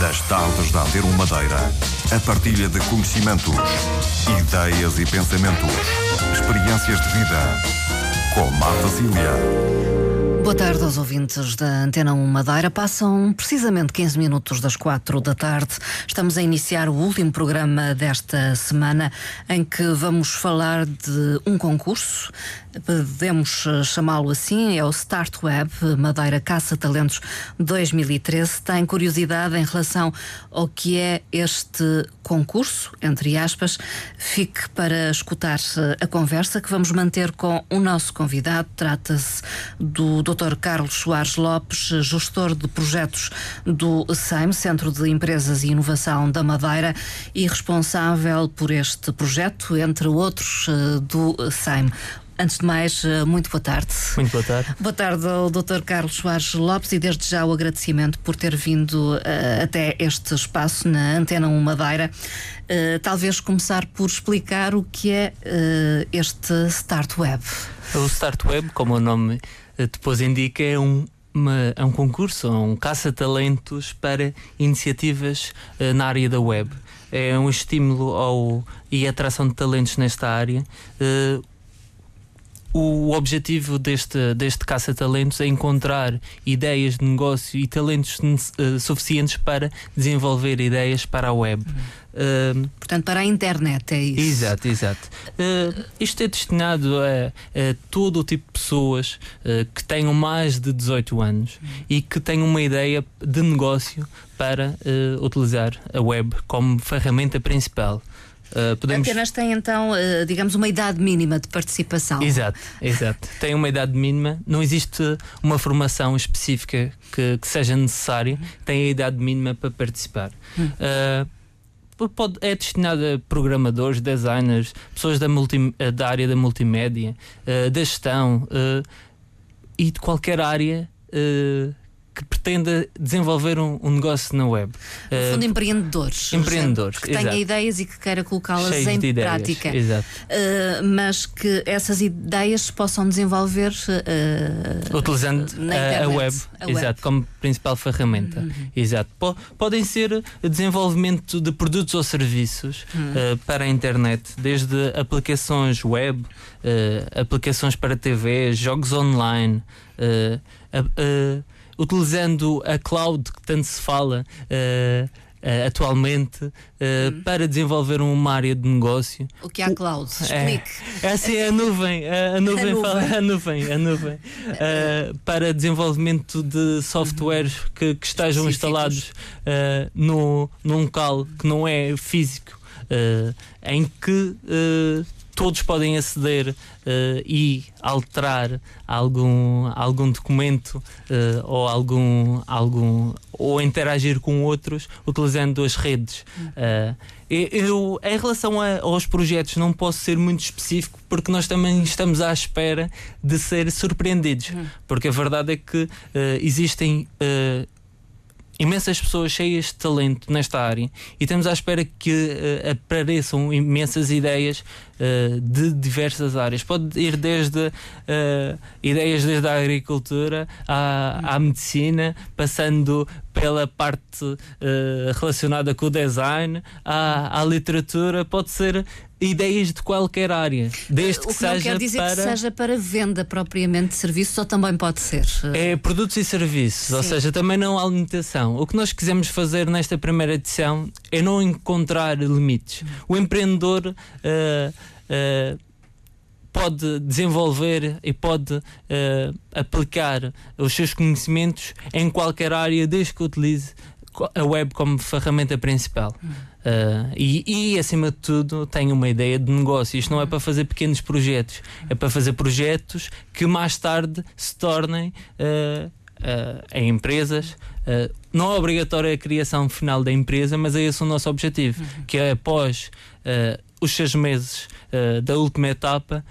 Nas tardes da Antena Madeira, a partilha de conhecimentos, ideias e pensamentos, experiências de vida. Com Marta Cília. Boa tarde aos ouvintes da Antena 1 Madeira. Passam precisamente 15 minutos das 4 da tarde. Estamos a iniciar o último programa desta semana em que vamos falar de um concurso. Podemos chamá-lo assim, é o Start Web Madeira Caça Talentos 2013. Tem curiosidade em relação ao que é este concurso, entre aspas. Fique para escutar a conversa que vamos manter com o nosso convidado. Trata-se do Dr. Carlos Soares Lopes, gestor de projetos do SEIM, Centro de Empresas e Inovação da Madeira, e responsável por este projeto, entre outros, eh, do SEIM. Antes de mais, eh, muito boa tarde. Muito boa tarde. Boa tarde ao Dr. Carlos Soares Lopes e desde já o agradecimento por ter vindo uh, até este espaço na Antena 1 Madeira. Uh, talvez começar por explicar o que é uh, este Start Web. O Start Web, como o nome depois indica, é um, uma, é um concurso, um caça-talentos para iniciativas na área da web. É um estímulo ao, e atração de talentos nesta área. O objetivo deste, deste caça-talentos é encontrar ideias de negócio e talentos uh, suficientes para desenvolver ideias para a web. Uh, Portanto, para a internet, é isso? Exato, exato. Uh, isto é destinado a, a, todo o tipo de pessoas uh, que tenham mais de 18 anos uhum. e que tenham uma ideia de negócio para utilizar a web como ferramenta principal. Uh, podemos... Apenas tem então, uh, digamos, uma idade mínima de participação. Exato, exato. tem uma idade mínima, não existe uma formação específica que, que seja necessária, tem a idade mínima para participar. Uh, pode, é destinada a programadores, designers, pessoas da, multi, da área da multimédia, da gestão e de qualquer área que pretenda desenvolver um, um negócio na web. No uh, fundo, empreendedores. Empreendedores. Que tenha ideias e que queira colocá-las em prática. Exato. Uh, mas que essas ideias se possam desenvolver uh, utilizando a, a, web, a exato, web. como principal ferramenta. Uhum. Exato. podem ser desenvolvimento de produtos ou serviços uhum. para a internet, desde aplicações web, aplicações para TV, jogos online. Uh, utilizando a cloud que tanto se fala. Uh, Uh, atualmente uh, hum. para desenvolver uma área de negócio. O que é a cloud? Explique. É, essa é a nuvem, a, a nuvem, a nuvem. Fala, a nuvem, a nuvem uh, para desenvolvimento de softwares que, que estejam instalados no, num local que não é físico, em que todos podem aceder uh, e alterar algum, algum documento uh, ou algum, algum ou interagir com outros utilizando as redes. Uh, eu, em relação a, aos projetos, não posso ser muito específico porque nós também estamos à espera de ser surpreendidos. Hum. Porque a verdade é que existem imensas pessoas cheias de talento nesta área e estamos à espera que uh, apareçam imensas ideias uh, de diversas áreas. Pode ir desde uh, ideias desde a agricultura à, à medicina, passando pela parte relacionada com o design, à, à literatura, pode ser ideias de qualquer área, desde que, que seja não quer dizer para... que seja para venda propriamente de serviços, ou também pode ser. É produtos e serviços, Sim. ou seja, também não há limitação. O que nós quisemos fazer nesta primeira edição é não encontrar limites. O empreendedor uh, uh, pode desenvolver e pode uh, aplicar os seus conhecimentos em qualquer área, desde que utilize a web como ferramenta principal. Uh, e, e, acima de tudo, tem uma ideia de negócio. Isto não é para fazer pequenos projetos, é para fazer projetos que mais tarde se tornem uh, uh, em empresas. não é obrigatória a criação final da empresa, mas é esse o nosso objetivo: uhum. que é após os seis meses da última etapa,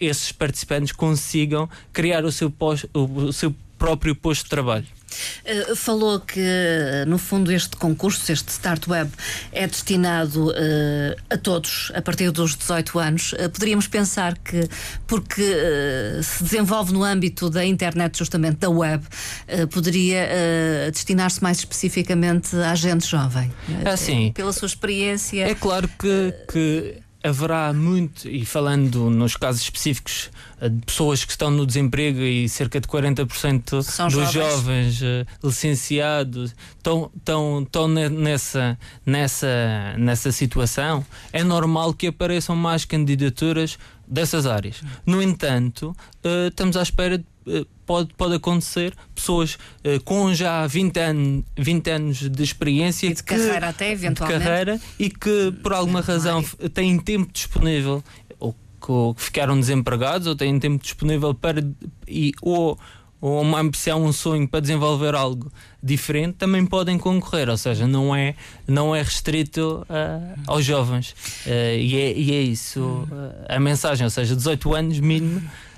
esses participantes consigam criar o seu, o, o seu próprio posto de trabalho. Uh, falou que, no fundo, este concurso, este Start Web, é destinado uh, a todos a partir dos 18 anos. Uh, poderíamos pensar que, porque se desenvolve no âmbito da internet, justamente da web, poderia destinar-se mais especificamente à gente jovem. Assim. Pela sua experiência. É claro que, que haverá muito, e falando nos casos específicos eh, de pessoas que estão no desemprego e cerca de 40% São dos jovens, jovens uh, licenciados estão, estão, estão nessa, nessa, nessa situação, é normal que apareçam mais candidaturas dessas áreas. No entanto, uh, estamos à espera de pode, pode acontecer pessoas uh, com já 20, an 20 anos de experiência e de que, carreira até eventualmente. de carreira e que por alguma razão têm tempo disponível ou que ficaram desempregados ou têm tempo disponível para e ou ou uma ambição, um sonho para desenvolver algo diferente, também podem concorrer, ou seja, não é, não é restrito uh, aos jovens. Uh, e, é, e é isso uh, a mensagem, ou seja, 18 anos mínimo eh,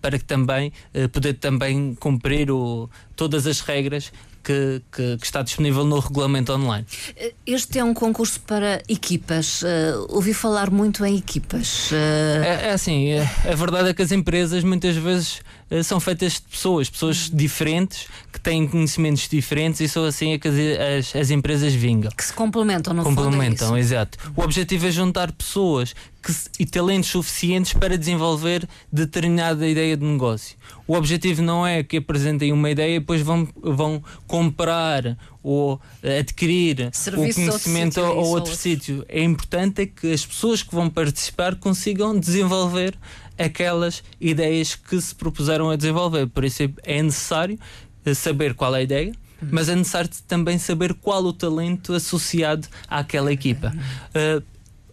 para que também uh, poder também cumprir o, todas as regras que, que, que, está disponível no regulamento online. Eh, este é um concurso para equipas. Uh, ouvi falar muito em equipas. Uh... É, é, assim, é, a verdade é que as empresas muitas vezes uh, são feitas de pessoas, pessoas diferentes, que têm conhecimentos diferentes e são assim é que as, as empresas vingam. Que se complementam, Complementam, fundo é exato. O objetivo é juntar pessoas que, e talentos suficientes para desenvolver determinada ideia de negócio. O objetivo não é que apresentem uma ideia e depois vão, vão comprar ou adquirir Serviço o conhecimento a outro sítio. É importante é que as pessoas que vão participar consigam desenvolver aquelas ideias que se propuseram a desenvolver. Por isso é necessário eh, saber qual é a ideia, uhum. mas é necessário também saber qual o talento associado àquela equipa. Uh,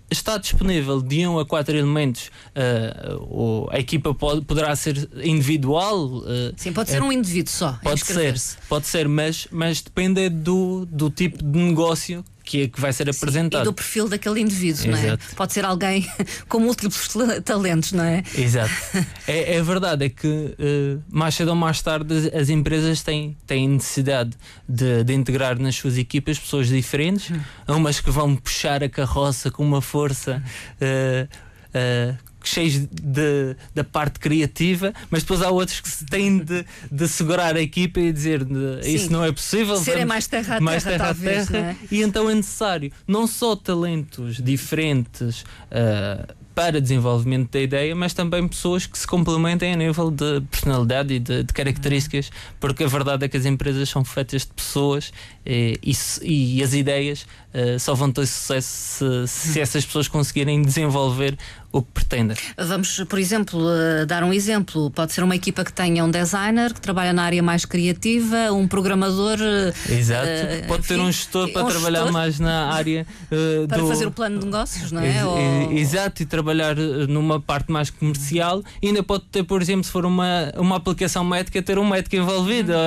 está disponível de 1 um a 4 elementos, uh, a equipa pode, poderá ser individual. Uh, Sim, pode ser é, um indivíduo só. Pode ser, pode ser, mas, mas depende do, do tipo de negócio que, é que vai ser apresentado. E do perfil daquele indivíduo, Exato. não é? Pode ser alguém com múltiplos talentos, não é? Exato. é, é verdade, é que uh, mais cedo ou mais tarde as empresas têm, têm necessidade de, de integrar nas suas equipas pessoas diferentes, hum. umas que vão puxar a carroça com uma força. Uh, uh, cheios de, da parte criativa, mas depois há outros que têm de, de segurar a equipa e dizer isso não é possível. Serem mais terra a mais terra, terra, a terra. É? E então é necessário não só talentos diferentes. Uh, para desenvolvimento da ideia, mas também pessoas que se complementem a nível de personalidade e de, de características, porque a verdade é que as empresas são feitas de pessoas e, e, e as ideias uh, só vão ter sucesso se, se, essas pessoas conseguirem desenvolver o que pretendem. Vamos, por exemplo, uh, dar um exemplo. Pode ser uma equipa que tenha um designer que trabalha na área mais criativa, um programador. Uh, Exato. Pode enfim, ter um gestor para um trabalhar gestor mais na área para do... fazer o plano de negócios, não é? Ou... Exato, e trabalhar numa parte mais comercial. E ainda pode ter, por exemplo, se for uma, uma aplicação médica, ter um médico envolvido. Uhum.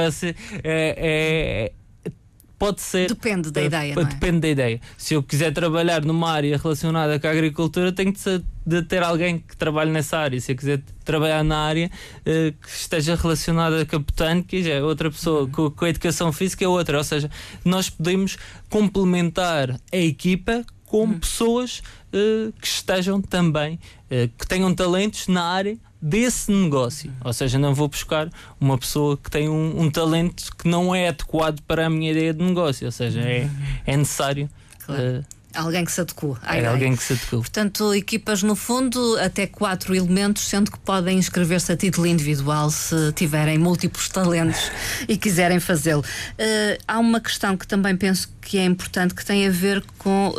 É, é, pode ser. Depende da uh, ideia. Uh, depende é? da ideia. Se eu quiser trabalhar numa área relacionada com a agricultura, tenho de, de ter alguém que trabalhe nessa área. Se eu quiser trabalhar na área uh, que esteja relacionada com a botânica, já é outra pessoa. Uhum. Com, com, a educação física é outra. Ou seja, nós podemos complementar a equipa com uhum. pessoas que estejam também, que tenham talentos na área desse negócio. Ou seja, não vou buscar uma pessoa que tem um, um talento que não é adequado para a minha ideia de negócio. Ou seja, é, é necessário. Claro. Uh, Alguém que se adequa. É alguém que se adequa. Portanto, equipas no fundo até quatro elementos, sendo que podem inscrever-se a título individual se tiverem múltiplos talentos e quiserem fazê-lo. Uh, há uma questão que também penso que é importante que tem a ver com uh,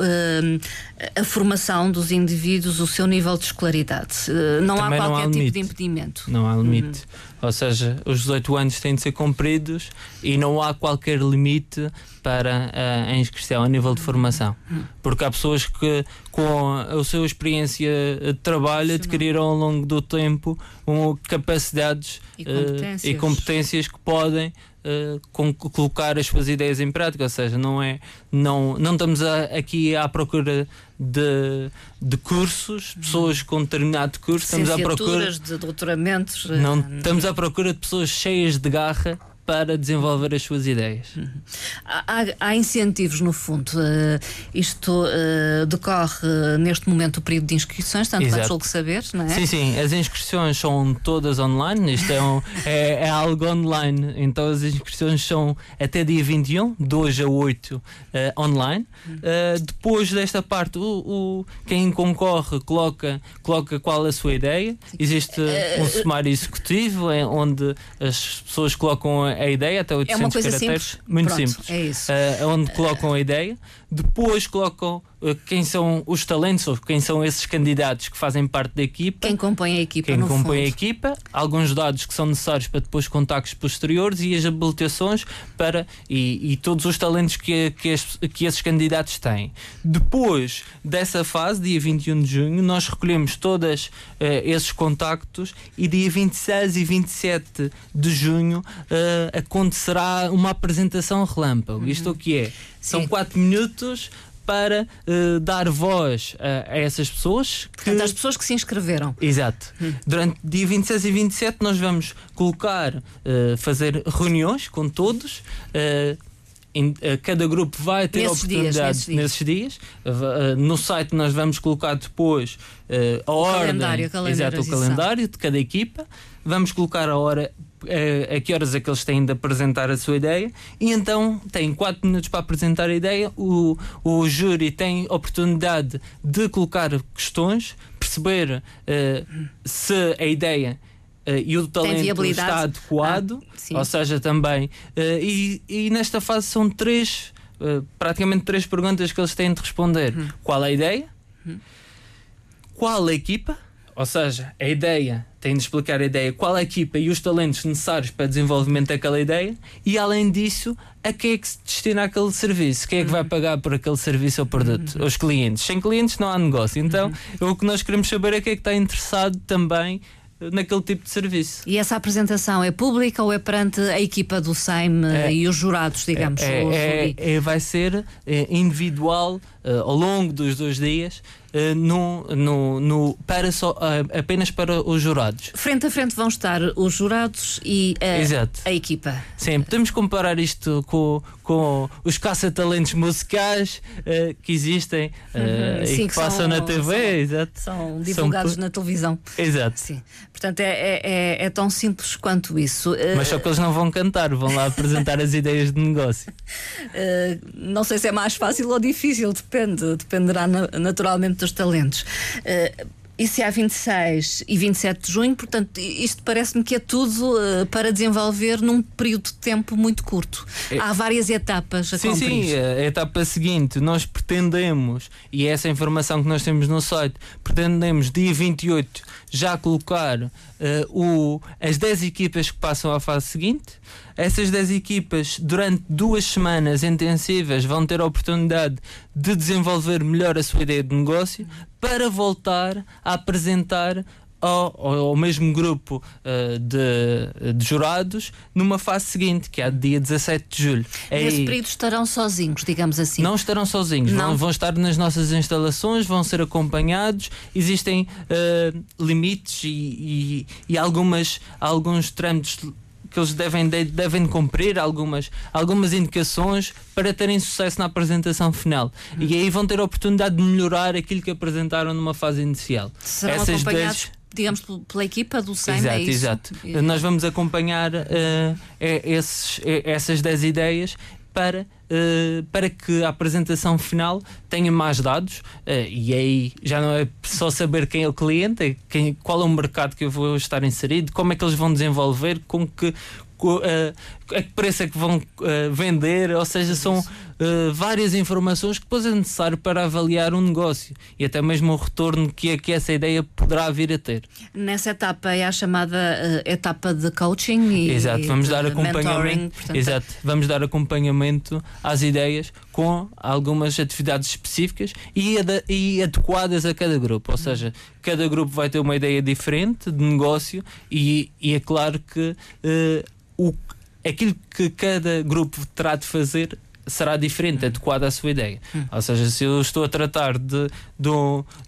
a formação dos indivíduos, o seu nível de escolaridade. Uh, não também há qualquer não há tipo de impedimento. Não há limite. Uhum. Ou seja, os 18 anos têm de ser cumpridos e não há qualquer limite para a inscrição a nível de formação. Porque há pessoas que, com a sua experiência de trabalho, adquiriram ao longo do tempo um, capacidades e competências. Uh, e competências que podem Uh, com, colocar as suas ideias em prática, ou seja, não é não, não estamos a, aqui à procura de, de cursos, pessoas com determinado curso, estamos à procura de doutoramentos. Não, estamos à procura de pessoas cheias de garra para desenvolver as suas ideias. Uhum. Há, há, incentivos, no fundo. Uh, isto uh, decorre neste momento o período de inscrições, tanto quanto julgo saber, não é? Sim, sim. As inscrições são todas online. Isto é, um, é, é, algo online. Então as inscrições são até dia 21, 2 a 8 uh, online. Uhum. depois desta parte, o, o, quem concorre coloca, coloca qual a sua ideia. Existe um sumário executivo onde as pessoas colocam a ideia até 800 é uma coisa caracteres. Simples. Muito Pronto, simples. É isso. Uh, onde colocam a ideia. Depois colocam uh, quem são os talentos ou quem são esses candidatos que fazem parte da equipa. Quem compõe a equipa. Quem compõe fundo. a equipa. Alguns dados que são necessários para depois contactos posteriores e as habilitações para e, e todos os talentos que, que, que esses candidatos têm. Depois dessa fase, dia 21 de junho, nós recolhemos todos uh, esses contactos e dia 26 e 27 de junho uh, acontecerá uma apresentação relâmpago. Uhum. Isto o que é? São 4 minutos para uh, dar voz a, a, essas pessoas. Que... Portanto, as pessoas que se inscreveram. Exato. Hum. Durante dia 26 e 27 nós vamos colocar, uh, fazer reuniões com todos. Uh, em, cada grupo vai ter nesses oportunidade dias, nesses, dias. dias. no site nós vamos colocar depois a o ordem, calendário, exato, o calendário de cada equipa. Vamos colocar a hora a, a que horas é que eles têm de apresentar a sua ideia e então têm 4 minutos para apresentar a ideia. O, o júri tem oportunidade de colocar questões, perceber uh, se a ideia Uh, e o talento está adequado, ah, ou seja, também. Uh, e, e, nesta fase são três, praticamente três perguntas que eles têm de responder: hum. qual a ideia? Hum. Qual a equipa? Ou seja, a ideia tem de explicar a ideia, qual é a equipa e os talentos necessários para o desenvolvimento daquela ideia, e além disso, a quem é que se destina aquele serviço? Quem é que vai uhum. pagar por aquele serviço ou produto? Uhum. Os clientes. Sem clientes não há negócio. Então, uhum. o que nós queremos saber é quem é que está interessado também naquele tipo de serviço. E essa apresentação é pública ou é perante a equipa do SAIM é, e os jurados, digamos? É, é, é vai ser é, individual uh, ao longo dos dois dias. Uh, no, no, no, para só, uh, apenas para os jurados. Frente a frente vão estar os jurados e a equipa. Sim, podemos comparar isto com, com os caça-talentos musicais uh, que existem uhum, e sim, que, que, passam são, na TV. São, exato. são divulgados são... na televisão. Exato. Sim. Portanto, é, é, é, é, tão simples quanto isso. Mas só que eles não vão cantar, vão lá apresentar as ideias de negócio. não sei se é mais fácil ou difícil, depende, dependerá naturalmente dos talentos. Isso é a 26 e 27 de junho, portanto, isto parece-me que é tudo uh, para desenvolver num período de tempo muito curto. É. Há várias etapas a sim, cumprir. Sim, a etapa seguinte, nós pretendemos, e é essa informação que nós temos no site, pretendemos dia 28 já colocar uh, o, as 10 equipas que passam à fase seguinte. Essas 10 equipas, durante duas semanas intensivas, vão ter a oportunidade de desenvolver melhor a sua ideia de negócio para voltar a apresentar ao, ao, mesmo grupo uh, de, de, jurados numa fase seguinte, que é dia 17 de julho. Nesse período estarão sozinhos, digamos assim? Não estarão sozinhos, não. Vão, vão, estar nas nossas instalações, vão ser acompanhados. Existem uh, limites e, e, e algumas, alguns trâmites que eles devem, devem cumprir algumas, algumas indicações para terem sucesso na apresentação final. Uhum. E aí vão ter a oportunidade de melhorar aquilo que apresentaram numa fase inicial. Serão Essas acompanhados, digamos, pela equipa do SEM, exato, é isso? Exato, Nós vamos acompanhar uh, esses, essas 10 ideias para, uh, para que a apresentação final tenha mais dados. Uh, e aí já não é só saber quem é o cliente, é quem, qual é o mercado que eu vou estar inserido, como é que eles vão desenvolver, com que, uh, a que preço é que vão uh, vender, ou seja, são uh, várias informações que depois é necessário para avaliar um negócio e até mesmo o retorno que, é, que essa ideia poderá vir a ter. Nessa etapa é a chamada etapa de coaching e Exato, vamos dar acompanhamento. Exato, vamos dar acompanhamento às ideias com algumas atividades específicas e, e adequadas a cada grupo, ou seja, cada grupo vai ter uma ideia diferente de negócio e, e é claro que o, aquilo que cada grupo terá de fazer será diferente, adequada à sua ideia. Hum. Ou seja, se eu estou a tratar de, de,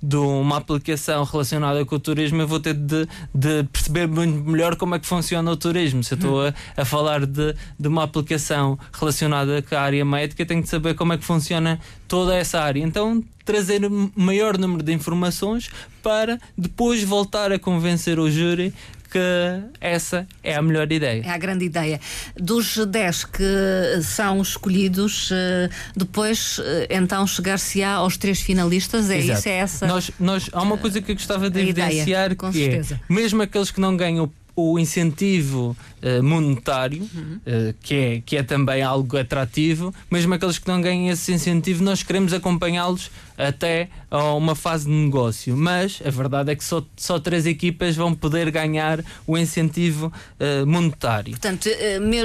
de, uma aplicação relacionada com o turismo, eu vou ter de, de perceber muito melhor como é que funciona o turismo. Se eu estou a, a falar de, de uma aplicação relacionada com a área médica, tenho de saber como é que funciona toda essa área. Então, trazer maior número de informações para depois voltar a convencer o júri que essa é a melhor ideia. É a grande ideia. Dos 10 que são escolhidos, eh, depois eh, então chegar-se-á aos três finalistas, é Exato. isso? É essa? Nós, nós, há uma coisa que eu gostava de evidenciar ideia, que é, mesmo aqueles que não ganham o incentivo uh, monetário, uhum. uh, que, é, que é também algo atrativo, mesmo aqueles que não ganham esse incentivo, nós queremos acompanhá-los até a uma fase de negócio. Mas a verdade é que só, só três equipas vão poder ganhar o incentivo uh, monetário. Portanto, me,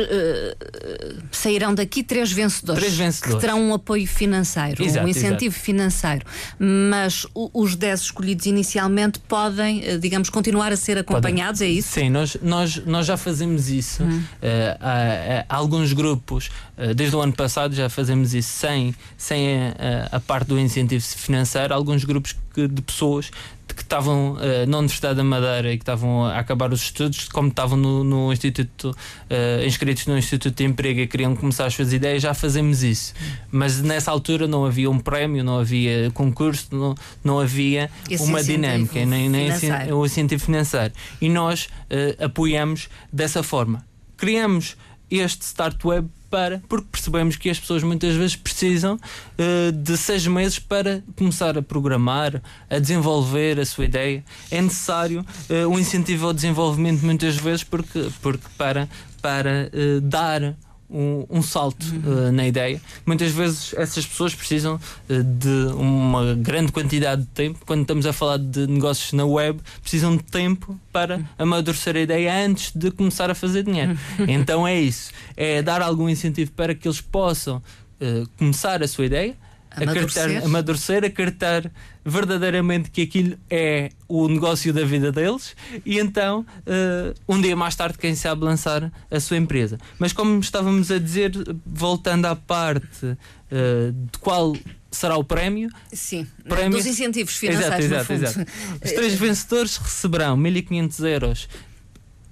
sairão daqui três vencedores, três vencedores, que terão um apoio financeiro, exato, um incentivo exato. financeiro. Mas o, os dez escolhidos inicialmente podem, digamos, continuar a ser acompanhados, podem. é isso? Sim, nós, nós, nós já fazemos isso. Hum. Uh, há, há, alguns grupos, uh, desde o ano passado, já fazemos isso sem, sem a, a, parte do incentivo financeiro. Alguns grupos que, de pessoas que estavam uh, na Universidade da Madeira e que estavam a acabar os estudos, como estavam no, no Instituto, uh, inscritos no Instituto de Emprego e queriam começar as suas ideias, já fazemos isso. Mas nessa altura não havia um prémio, não havia concurso, não, não havia Esse uma dinâmica, nem, nem o incentivo financeiro. E nós uh, apoiamos dessa forma. Criamos este Start Web para, porque percebemos que as pessoas muitas vezes precisam uh, de seis meses para começar a programar, a desenvolver a sua ideia. É necessário uh, um incentivo ao desenvolvimento muitas vezes porque, porque para, para uh, dar um, um salto uh, na ideia. Muitas vezes essas pessoas precisam uh, de uma grande quantidade de tempo. Quando estamos a falar de negócios na web, precisam de tempo para amadurecer a ideia antes de começar a fazer dinheiro. então é isso: é dar algum incentivo para que eles possam uh, começar a sua ideia amadurecer. Acreditar, amadurecer, acreditar verdadeiramente que aquilo é o negócio da vida deles e então uh, um dia mais tarde quem sabe lançar a sua empresa. Mas como estávamos a dizer, voltando à parte uh, de qual será o prémio. Sim, prémio... dos incentivos financeiros. Exato, exato, exato. Os três vencedores receberão 1.500 euros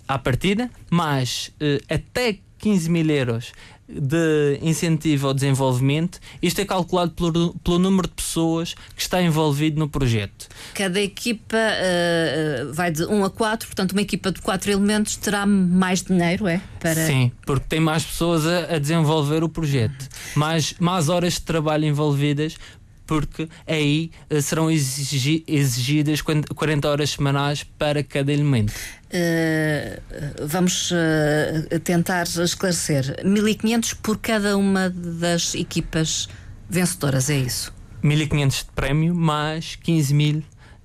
à partida, mais uh, até 15 mil euros de incentivo ao desenvolvimento, isto é calculado pelo, pelo número de pessoas que está envolvido no projeto. Cada equipa uh, vai de 1 a 4, portanto, uma equipa de 4 elementos terá mais dinheiro, é? Para... Sim, porque tem mais pessoas a, a desenvolver o projeto, mais, mais horas de trabalho envolvidas porque aí uh, serão exigi exigidas 40 horas semanais para cada elemento. Uh, vamos uh, tentar esclarecer. 1500 por cada uma das equipas vencedoras, é isso? 1500 de prémio mais 15 mil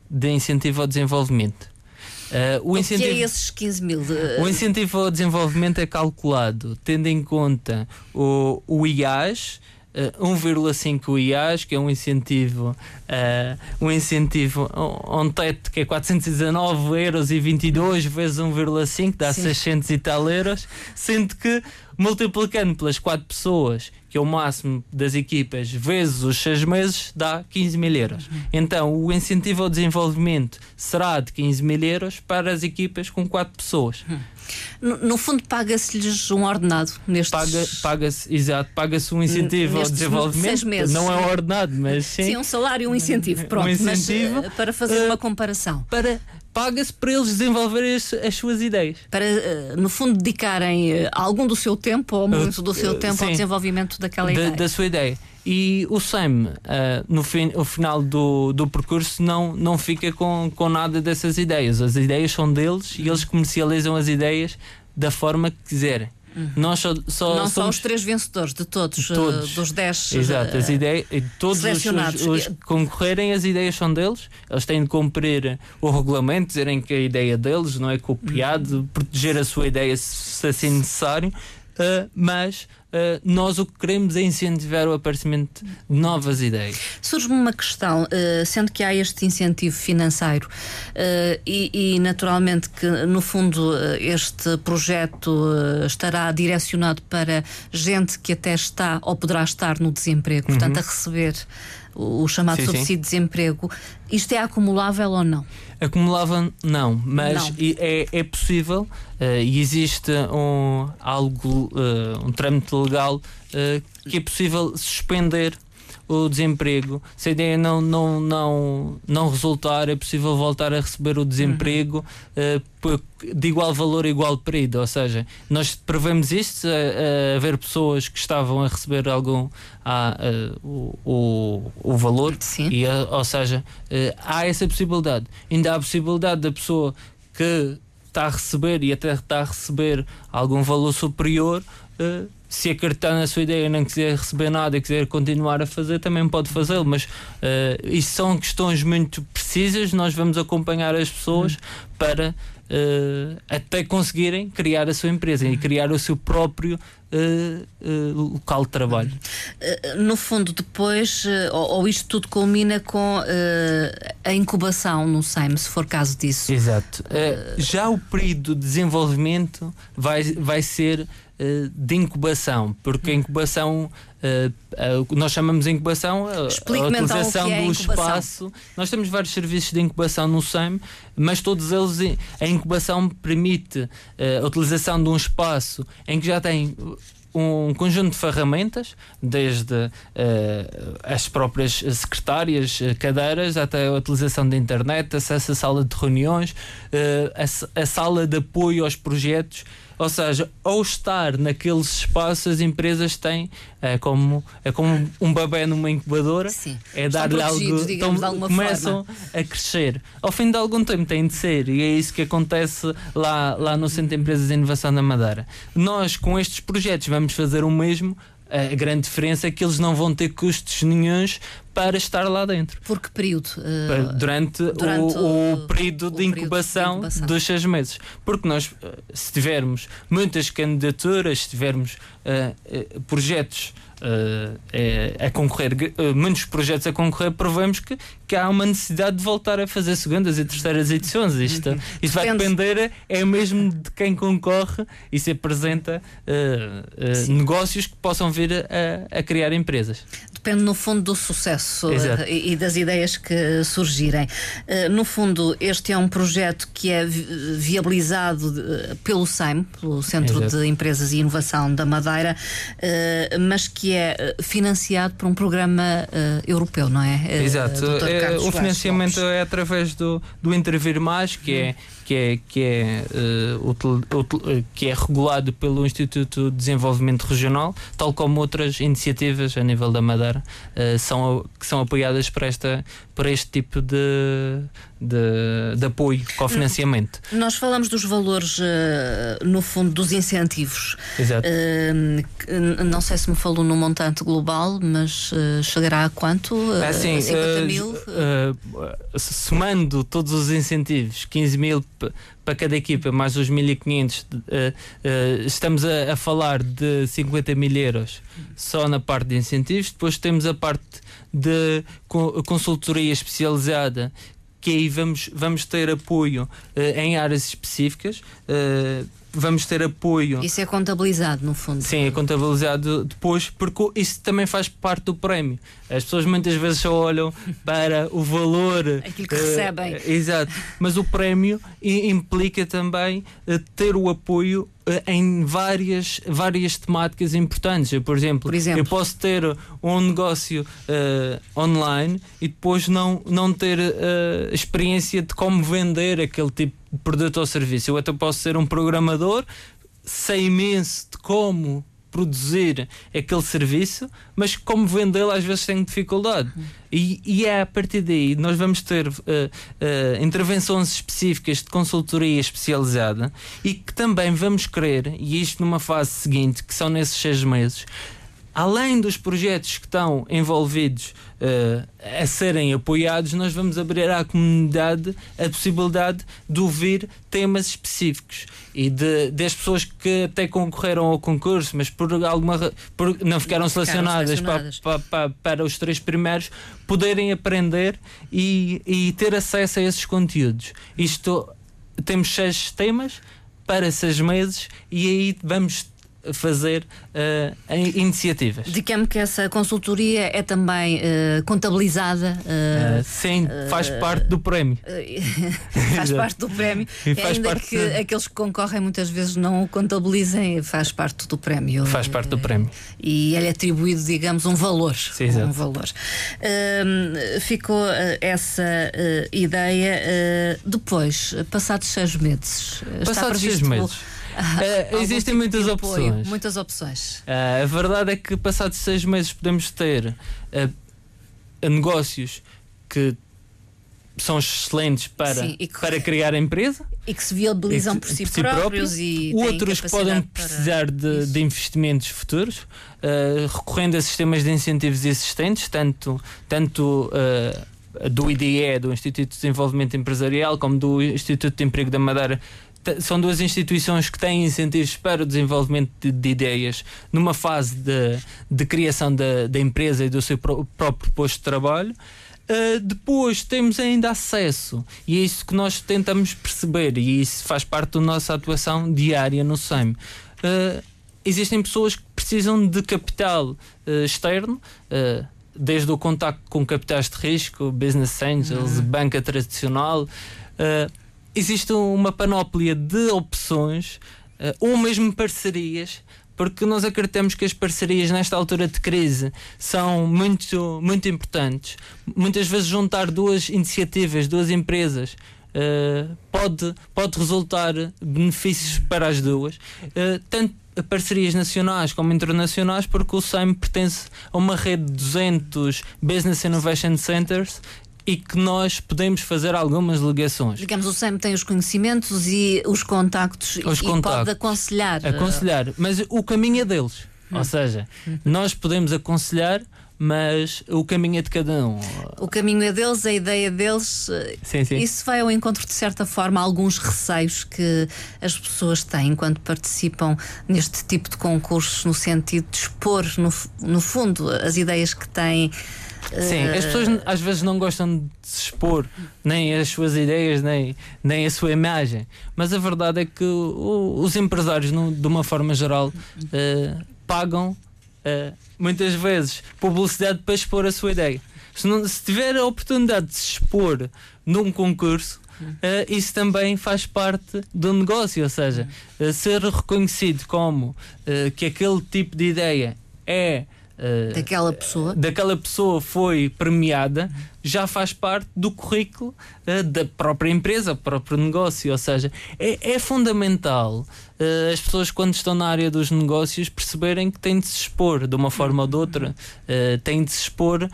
de incentivo ao desenvolvimento. Uh, o, incentivo, que é esses 15 mil? De... O incentivo ao desenvolvimento é calculado tendo em conta o, o IAS, uh, 1,5 IAS, que é um incentivo, uh, um incentivo, um, um teto que é 419 euros e 22 vezes 1,5 dá Sim. 600 e tal euros, sendo que multiplicando pelas 4 pessoas, que é o máximo das equipas, vezes os 6 meses, dá 15 mil euros. Então, o incentivo ao desenvolvimento será de 15 mil euros para as equipas com 4 pessoas. No, no fundo, paga-se-lhes um ordenado nestes. Paga, paga-se, exato, paga-se um incentivo ao desenvolvimento. Meses. Não é um ordenado, mas sim. Sim, um salário e um incentivo. Pronto, um incentivo, mas, uh, para fazer uh, uma comparação. Para paga-se para eles desenvolverem as, as, suas ideias. Para, uh, no fundo, dedicarem algum do seu tempo ou muito do seu tempo ao desenvolvimento daquela da, ideia. Da sua ideia. E o SEM, uh, no, fim, no final do, do percurso, não, não fica com, com nada dessas ideias. As ideias são deles e eles comercializam as ideias da forma que quiserem. Uhum. Nós só, só não somos... só os três vencedores de todos, todos. Uh, dos dez Exato, as ideias, todos os, os, os, que concorrerem, as ideias são deles, eles têm de cumprir o regulamento, dizerem que a ideia deles não é copiado, uhum. proteger a sua ideia se assim necessário. uh, mas Uh, nós o que queremos é incentivar o aparecimento de novas ideias. Surge-me uma questão, uh, sendo que há este incentivo financeiro uh, e, e, naturalmente que no fundo este projeto estará direcionado para gente que até está ou poderá estar no desemprego, portanto uhum. a receber o, chamado sim, subsídio sim. de desemprego, isto é acumulável ou não? Acumulável não, mas não. É, é possível uh, e existe um, algo, uh, um trâmite legal uh, que é possível suspender o desemprego. Se a ideia não, não, não, não resultar, é possível voltar a receber o desemprego uhum. uh, de igual valor, igual período. Ou seja, nós prevemos isto, a, a haver pessoas que estavam a receber algum a, o, o, o, valor, Sim. e ou seja, uh, há essa possibilidade. Ainda há a possibilidade da pessoa que está a receber e até está a receber algum valor superior. Uh, se acreditar na sua ideia e não quiser receber nada e quiser continuar a fazer, também pode fazê-lo. Mas uh, isso são questões muito precisas. Nós vamos acompanhar as pessoas para uh, até conseguirem criar a sua empresa e criar o seu próprio Uh, uh, local de trabalho. Uh, no fundo, depois, ou, ou, isto tudo culmina com a incubação no SEIM, se for caso disso. Exato. já o período de desenvolvimento vai, vai ser de incubação, porque a incubação uh, nós chamamos de incubação a, a utilização é do espaço. Nós temos vários serviços de incubação no SEM, mas todos eles a incubação permite a utilização de um espaço em que já tem um conjunto de ferramentas, desde uh, as próprias secretárias, cadeiras, até a utilização da internet, acesso à sala de reuniões, uh, a, a, sala de apoio aos projetos ou seja, ao estar naqueles espaços, as empresas têm é como, é como um bebê numa incubadora, Sim. é dar-lhe algo. Então, começam forma. a crescer. Ao fim de algum tempo têm de ser, e é isso que acontece lá, lá no Centro de Empresas de Inovação da Madeira. Nós, com estes projetos, vamos fazer o mesmo a grande diferença é que eles não vão ter custos nenhums para estar lá dentro. Por que período? Uh, durante, durante o, o, período, o de, incubação de incubação dos seis meses. Porque nós, eh, se tivermos muitas candidaturas, se tivermos uh, uh, projetos a concorrer, muitos projetos a concorrer, provamos que, que há uma necessidade de voltar a fazer segundas e terceiras edições. Isto, isto vai depender, é mesmo de quem concorre e se apresenta uh, negócios que possam vir a, a criar empresas depende no fundo do sucesso e, e, das ideias que surgirem. no fundo, este é um projeto que é viabilizado pelo SEIM, pelo Centro Exato. de Empresas e Inovação da Madeira, mas que é financiado por um programa uh, europeu, não é? Exato. O financiamento é através do, do Intervir Mais, que é que é, que é, uh, util, util, que é regulado pelo Instituto de Desenvolvimento Regional, tal como outras iniciativas a nível da Madeira uh, são, que são apoiadas por, esta, por este tipo de, de, de apoio, cofinanciamento. Nós falamos dos valores, uh, no fundo, dos incentivos. Exato. não sei se me falou no montante global, mas chegará a quanto? É assim, 50 mil? somando todos os incentivos, 15 mil para cada equipa, mais os 1500, uh, uh, estamos a, a, falar de 50 mil euros só na parte de incentivos. Depois temos a parte de consultoria especializada que aí vamos, vamos ter apoio em áreas específicas. Uh, vamos ter apoio. Isso é contabilizado, no fundo. Sim, é contabilizado depois, porque isso também faz parte do prémio. As pessoas muitas vezes só olham para o valor. Aquilo que uh, recebem. Exato. Mas o prémio implica também uh, ter o apoio uh, em várias, várias temáticas importantes. Eu, por, exemplo, por exemplo, eu posso ter um negócio online e depois não, não ter experiência de como vender aquele tipo produto ou serviço. Eu até posso ser um programador, sei imenso de como produzir aquele serviço, mas como vendê-lo às vezes tenho dificuldade. E, e, é a partir daí nós vamos ter uh, uh, intervenções específicas de consultoria especializada e que também vamos querer, e isto numa fase seguinte, que são nesses seis meses, além dos projetos que estão envolvidos uh, a serem apoiados, nós vamos abrir à comunidade a possibilidade de ouvir temas específicos e de, das pessoas que até concorreram ao concurso, mas por alguma por, não ficaram não selecionadas, selecionadas. Para, para, para, os três primeiros, poderem aprender e, e ter acesso a esses conteúdos. Isto temos seis temas para seis meses e aí vamos fazer uh, iniciativas. Digamos que essa consultoria é também uh, contabilizada. Uh, sim, faz parte do prémio. faz parte do prémio. ainda que de... aqueles que concorrem muitas vezes não o contabilizem, faz parte do prémio. Faz parte do prémio. E ele é atribuído, digamos, um valor. Sim, um valor. ficou essa ideia. depois, passados seis meses. Passados seis meses Uh, existem tipo muitas opções. Apoio, muitas opções. Uh, a verdade é que passados seis meses podemos ter uh, negócios que são excelentes para, Sim, que, para criar a empresa e que se viabilizam que, por, si por si, próprios, e outros podem precisar de, de, investimentos futuros recorrendo a sistemas de incentivos existentes tanto, tanto do IDE, do Instituto de Desenvolvimento Empresarial como do Instituto de Emprego da Madeira são duas instituições que têm incentivos para o desenvolvimento de, de ideias numa fase de, de criação da, da empresa e do seu próprio posto de trabalho. Uh, depois temos ainda acesso, e é isso que nós tentamos perceber, e isso faz parte da nossa atuação diária no SEM. Uh, existem pessoas que precisam de capital uh, externo, desde o contacto com capitais de risco, business angels, uhum. banca tradicional existe uma panóplia de opções uh, ou mesmo parcerias porque nós acreditamos que as parcerias nesta altura de crise são muito, muito importantes. Muitas vezes juntar duas iniciativas, duas empresas, uh, pode, pode resultar benefícios para as duas, uh, tanto parcerias nacionais como internacionais, porque o SEM pertence a uma rede de 200 Business Innovation Centers e que nós podemos fazer algumas ligações. Digamos, o SEM tem os conhecimentos e os contactos os e contactos. pode aconselhar. Aconselhar, mas o caminho é deles. Hum. Ou seja, nós podemos aconselhar, mas o caminho é de cada um. O caminho é deles, a ideia deles. Sim, sim. Isso vai ao encontro, de certa forma, alguns receios que as pessoas têm quando participam neste tipo de concursos, no sentido de expor, no, no fundo, as ideias que têm. Sim, as pessoas às vezes não gostam de se expor nem as suas ideias, nem, nem a sua imagem. Mas a verdade é que o, os empresários, no, de uma forma geral, uh, pagam uh, muitas vezes publicidade para expor a sua ideia. Se, não, se tiver a oportunidade de se expor num concurso, Uh, isso também faz parte do negócio, ou seja, ser reconhecido como que aquele tipo de ideia é uh, daquela pessoa daquela pessoa foi premiada já faz parte do currículo uh, da própria empresa, do próprio negócio. Ou seja, é, é fundamental uh, as pessoas, quando estão na área dos negócios, perceberem que têm de se expor de uma forma ou de outra, têm de se expor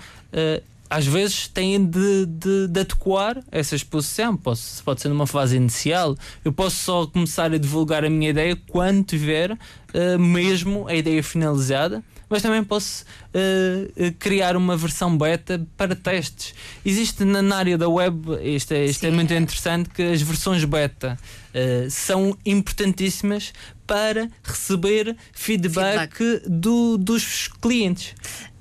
às vezes têm de, de, de, adequar essa exposição. Posso, pode ser numa fase inicial. Eu posso só começar a divulgar a minha ideia quando tiver uh, mesmo a ideia finalizada mas também posso uh, criar uma versão beta para testes. Existe na, na área da web, isto é, isto é muito interessante, que as versões beta uh, são importantíssimas para receber feedback, feedback. Do, dos clientes.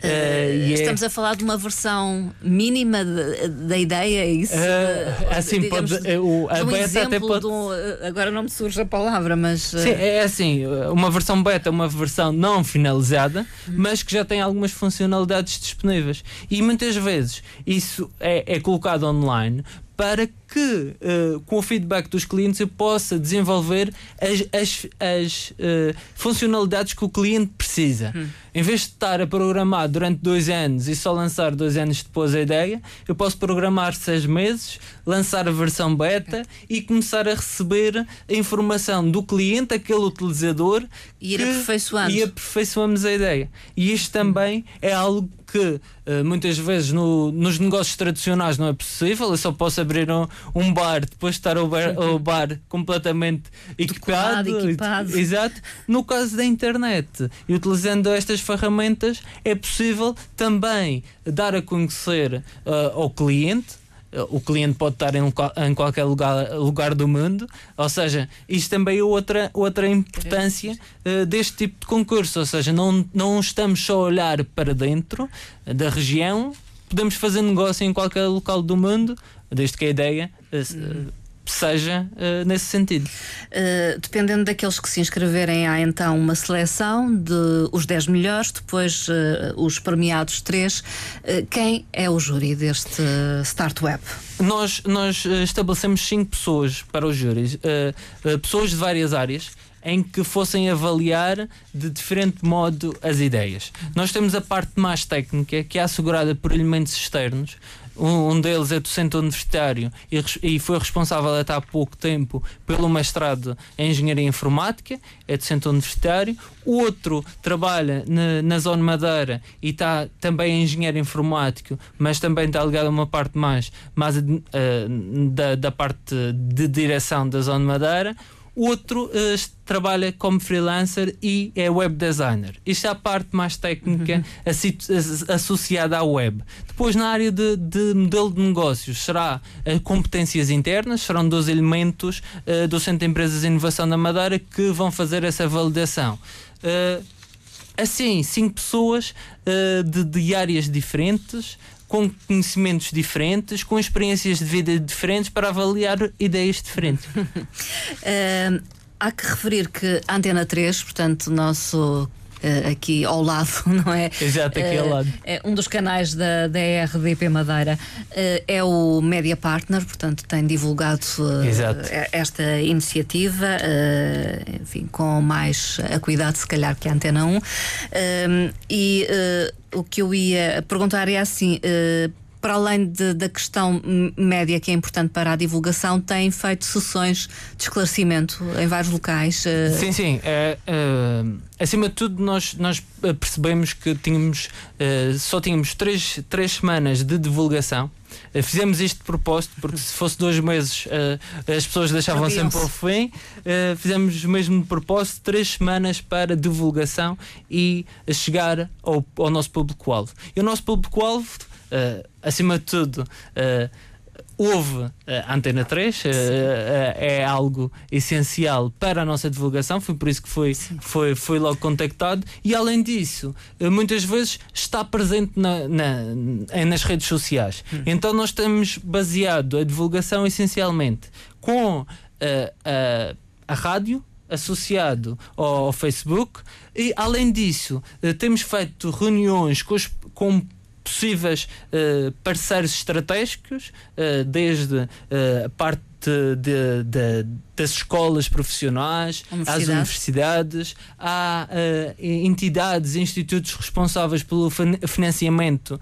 Uh, estamos é... a falar de uma versão mínima da ideia, é isso? Uh, assim, Digamos, pode, o, a um beta até pode. Um, agora não me surge a palavra, mas. Sim, é assim: uma versão beta, uma versão não finalizada, uhum. mas que já tem algumas funcionalidades disponíveis. E muitas vezes isso é, é colocado online para que, uh, com o feedback dos clientes, eu possa desenvolver as, as, as uh, funcionalidades que o cliente precisa. Hum. Em vez de estar a programar durante dois anos e só lançar dois anos depois a ideia, eu posso programar seis meses, lançar a versão beta e começar a receber a informação do cliente, aquele utilizador, e ir aperfeiçoando. E aperfeiçoamos a ideia. E isto também é algo que uh, muitas vezes no, nos negócios tradicionais não é possível. Eu só posso abrir um, um bar depois de estar o bar, bar completamente equipado, equipado. Exato. No caso da internet, e utilizando estas ferramentas é possível também dar a conhecer uh, ao cliente. O cliente pode estar em, em qualquer lugar, lugar, do mundo, ou seja, isto também é outra, outra importância uh, deste tipo de concurso, ou seja, não, não estamos só a olhar para dentro da região, podemos fazer negócio em qualquer local do mundo, desde que a ideia. Uh, seja uh, nesse sentido. Uh, dependendo daqueles que se inscreverem, há então uma seleção de os 10 melhores, depois uh, os premiados 3. quem é o júri deste Start Web? Nós, nós estabelecemos 5 pessoas para os júris, pessoas de várias áreas em que fossem avaliar de diferente modo as ideias. Nós temos a parte mais técnica, que é assegurada por elementos externos, um, um deles é docente universitário e, e, foi responsável até há pouco tempo pelo mestrado em Engenharia Informática, é docente universitário. O outro trabalha na, na Zona Madeira e está também em Engenheiro Informático, mas também está ligado a uma parte mais, mais uh, da, da parte de direção da Zona Madeira. Outro uh, trabalha como freelancer e é web designer. Isto é a parte mais técnica uhum. associada à web. Depois, na área de, de modelo de negócios, será uh, competências internas, serão dois elementos uh, do Centro de Empresas de Inovação da Madeira que vão fazer essa validação. assim, cinco pessoas de, de áreas diferentes com conhecimentos diferentes, com experiências de vida diferentes para avaliar ideias diferentes. uh, há que referir que a Antena 3, portanto, nosso aqui ao lado, não é? Exato, aqui ao lado. É um dos canais da, da RDP Madeira uh, é o Media Partner, portanto tem divulgado esta iniciativa, enfim, com mais a cuidado se calhar que a Antena 1. e o que eu ia perguntar é assim para além de, da questão média que é importante para a divulgação, tem feito sessões de esclarecimento em vários locais. Uh... Sim, sim. Uh, acima de tudo, nós, nós percebemos que tínhamos, uh, só tínhamos três, três semanas de divulgação. Fizemos isto de propósito, porque se fosse dois meses as pessoas deixavam sempre ao fim. fizemos mesmo de propósito três semanas para divulgação e chegar ao, ao nosso público-alvo. E o nosso público-alvo uh, acima de tudo, uh, houve a Antena 3, uh, é algo essencial para a nossa divulgação, foi por isso que foi, foi, foi logo contactado. E além disso, muitas vezes está presente na, na nas redes sociais. Hum. Então nós temos baseado a divulgação essencialmente com uh, uh, a rádio. Associado ao, Facebook, e além disso, temos feito reuniões com, os, com possíveis uh, parceiros estratégicos, uh, desde uh, a parte de, de, das escolas profissionais, às universidades, há entidades e institutos responsáveis pelo financiamento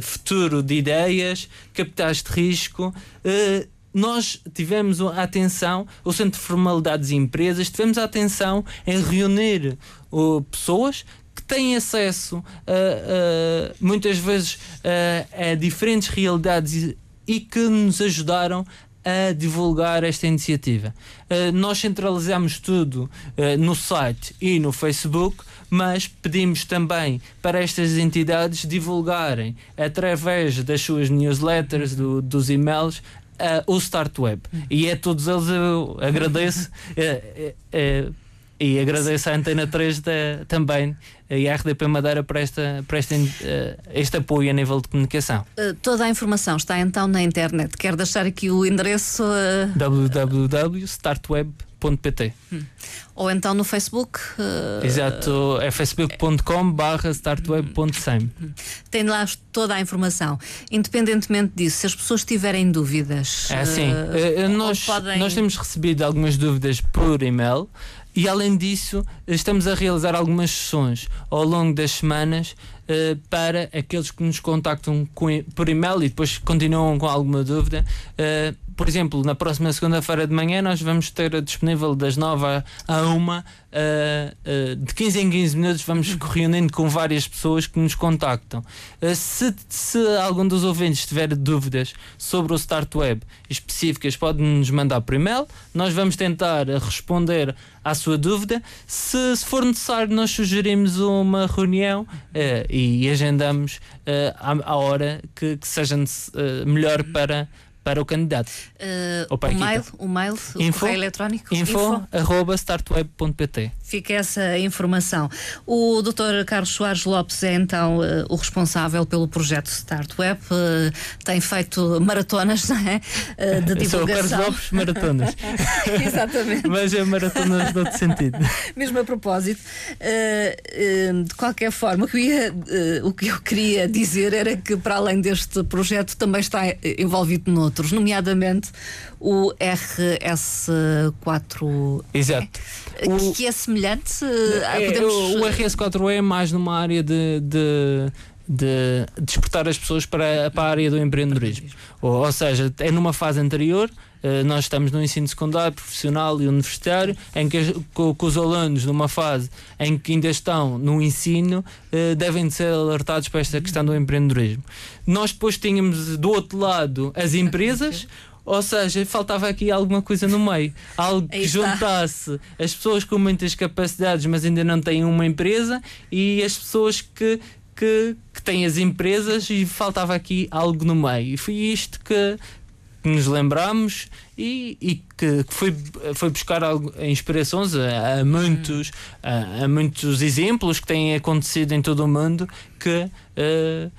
futuro de ideias, capitais de risco. Nós tivemos a atenção, o Centro de Formalidades e Empresas, tivemos a atenção em reunir uh, pessoas que têm acesso a, a muitas vezes a, a, diferentes realidades e que nos ajudaram a divulgar esta iniciativa. Nós centralizamos tudo no site e no Facebook, mas pedimos também para estas entidades divulgarem através das suas newsletters, do, dos e-mails, uh, o Start Web. E a todos eles eu agradeço. E agradeço à Antena 3 de, também e à RDP Madeira por, esta, por este, este apoio a nível de comunicação. Uh, toda a informação está então na internet. Quero deixar aqui o endereço uh... www.startweb.pt hum. Ou então no Facebook. Uh... Exato, é facebook.com/barra startweb.sem. Hum. Tem lá toda a informação. Independentemente disso, se as pessoas tiverem dúvidas. É assim, uh, nós, podem... nós temos recebido algumas dúvidas por e-mail. E além disso, estamos a realizar algumas sessões ao longo das semanas uh, para aqueles que nos contactam com, por e-mail e depois continuam com alguma dúvida, uh, por exemplo, na próxima segunda-feira de manhã nós vamos ter disponível das 9 a 1, uh, uh, de 15 em 15 minutos vamos reunindo com várias pessoas que nos contactam. Uh, se, se algum dos ouvintes tiver dúvidas sobre o Start Web específicas, pode nos mandar por e-mail, nós vamos tentar responder à sua dúvida. Se, se for necessário, nós sugerimos uma reunião e, e agendamos à, à, hora que, que seja melhor para para o candidato. Uh, ou para o, mail, o mail, o info, correio eletrónico? Info, info. startweb.pt Fica essa informação. O Dr. Carlos Soares Lopes é então uh, o responsável pelo projeto Startweb. Uh, tem feito maratonas, não é? de divulgação. Sou o Carlos Lopes, maratonas. Exatamente. Mas é maratonas de outro sentido. Mesmo a propósito. de qualquer forma, o que, ia, o que eu queria dizer era que, para além deste projeto, também está envolvido no outros, nomeadamente o RS4. Exato. O, que é semelhante. É, podemos... O RS4 é mais numa área de, de de despertar as pessoas para, para a área do empreendedorismo. Ou, ou seja, é numa fase anterior, uh, nós estamos no ensino secundário, profissional e universitário, em que, com, os alunos, numa fase em que ainda estão no ensino, uh, devem ser alertados para esta questão do empreendedorismo. Nós depois tínhamos do outro lado as empresas. Ou seja, faltava aqui alguma coisa no meio. Algo que juntasse as pessoas com muitas capacidades, mas ainda não têm uma empresa, e as pessoas que que, que tem as empresas e faltava aqui algo no meio. E foi isto que, que nos lembramos e, e que, que, foi, foi buscar algo, inspirações a, a muitos, a, a, muitos exemplos que têm acontecido em todo o mundo que, uh,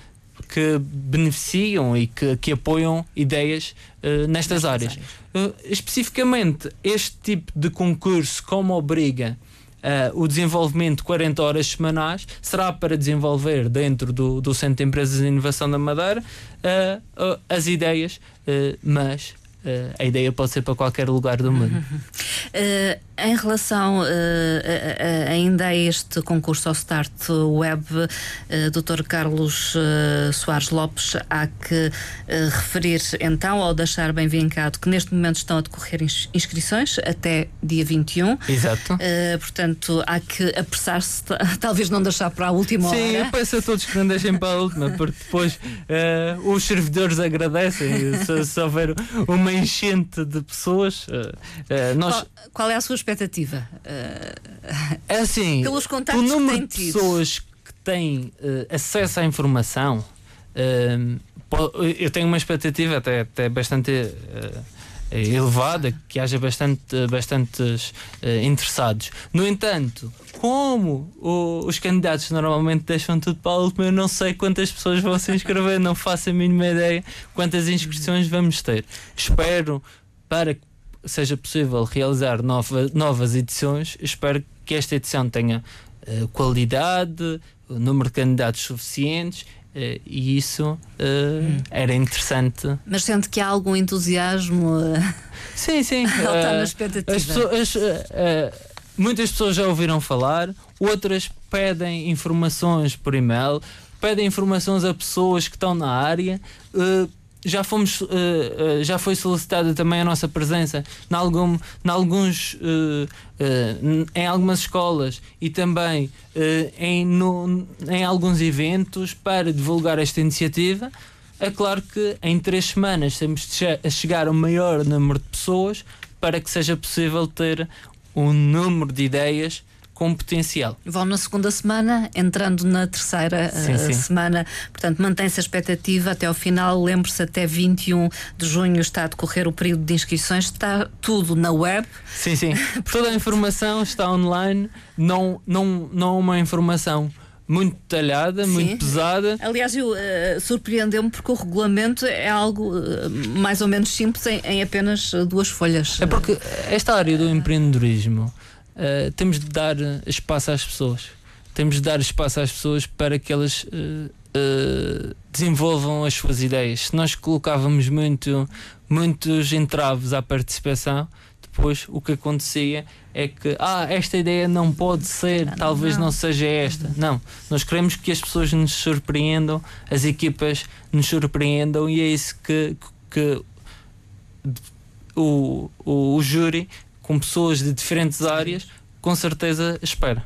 que beneficiam e que, que apoiam ideias uh, nestas, nestas áreas. áreas. Uh, especificamente, este tipo de concurso, como obriga uh, o desenvolvimento de 40 horas semanais será para desenvolver dentro do, do Centro de Empresas de Inovação da Madeira uh, uh, as ideias, mas Uh, a ideia pode ser para qualquer lugar do mundo. Uh, em relação uh, ainda a este concurso ao Start Web, Dr. Carlos Soares Lopes, há que referir então, ou deixar bem vincado, que neste momento estão a decorrer inscrições até dia 21. Exato. portanto, há que apressar-se, talvez não deixar para a última Sim, hora. Sim, eu peço a todos que não deixem para a última, porque depois os servidores agradecem se, se houver uma enchente de pessoas. Uh, uh, nós... Qual, qual, é a sua expectativa? Uh, é assim, pelos contactos o número que de pessoas que têm acesso à informação, eu tenho uma expectativa até, até bastante elevada, que haja bastante, bastantes interessados. No entanto, como o, os candidatos normalmente deixam tudo para a última, eu não sei quantas pessoas vão se inscrever, não faço a mínima ideia quantas inscrições vamos ter. Espero para que seja possível realizar nova, novas edições, espero que esta edição tenha uh, qualidade, o número de candidatos suficientes Uh, e isso uh, hum. era interessante. Mas sente que há algum entusiasmo? Uh, sim, sim. está na expectativa. As pessoas, muitas pessoas já ouviram falar, outras pedem informações por e-mail, pedem informações a pessoas que estão na área. Uh, já fomos uh, uh, já foi solicitada também a nossa presença em, algum, alguns em algumas escolas e também em, no, em alguns eventos para divulgar esta iniciativa. É claro que em três semanas temos de chegar ao maior número de pessoas para que seja possível ter um número de ideias com potencial. Vão na segunda semana, entrando na terceira sim, uh, sim. semana, portanto, mantém-se a expectativa até ao final. Lembre-se, até 21 de junho está a decorrer o período de inscrições, está tudo na web. Sim, sim. Toda a informação está online, não, não, não uma informação muito detalhada, Sim. muito pesada. Aliás, eu, uh, surpreendeu-me porque o regulamento é algo uh, mais ou menos simples em, em, apenas duas folhas. É porque esta área do empreendedorismo temos de dar espaço às pessoas. Temos de dar espaço às pessoas para que elas desenvolvam as suas ideias. Se nós colocávamos muito, muitos entraves à participação, depois o que acontecia é que ah, esta ideia não pode ser, não, talvez não. não. seja esta. Não, nós queremos que as pessoas nos surpreendam, as equipas nos surpreendam e é isso que, que o, o, o júri com pessoas de diferentes áreas com certeza espera.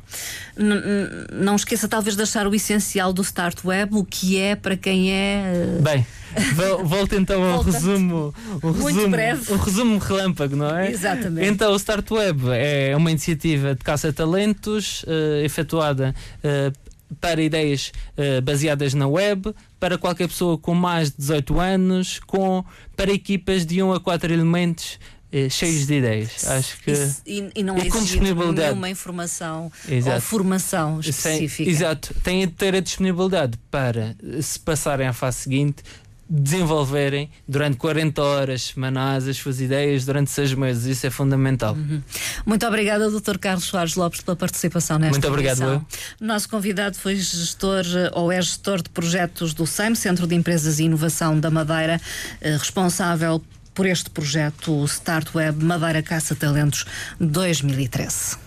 não esqueça talvez de achar o essencial do Start Web, o que é para quem é. Eh, Bem, volto então ao resumo, o Muito resumo, breve. o resumo relâmpago, não é? Exatamente. Então o Start Web é uma iniciativa de caça-talentos uh, efetuada uh, para ideias uh, baseadas na web, para qualquer pessoa com mais de 18 anos, com, para equipas de 1 a 4 elementos eh, cheios de ideias. Acho que e, e não é com disponibilidade. nenhuma informação exato. ou formação específica. Sem, exato, têm de ter a disponibilidade para, se passarem à fase seguinte, desenvolverem durante 40 horas semanais as suas ideias durante seis meses. Isso é fundamental. Uhum. Muito obrigada, Dr. Carlos Soares Lopes, pela participação nesta Muito obrigado. Eu. Nosso convidado foi gestor ou é gestor de projetos do SEM, Centro de Empresas e Inovação da Madeira, eh, responsável por este projeto Start Web Madeira Caça Talentos 2013.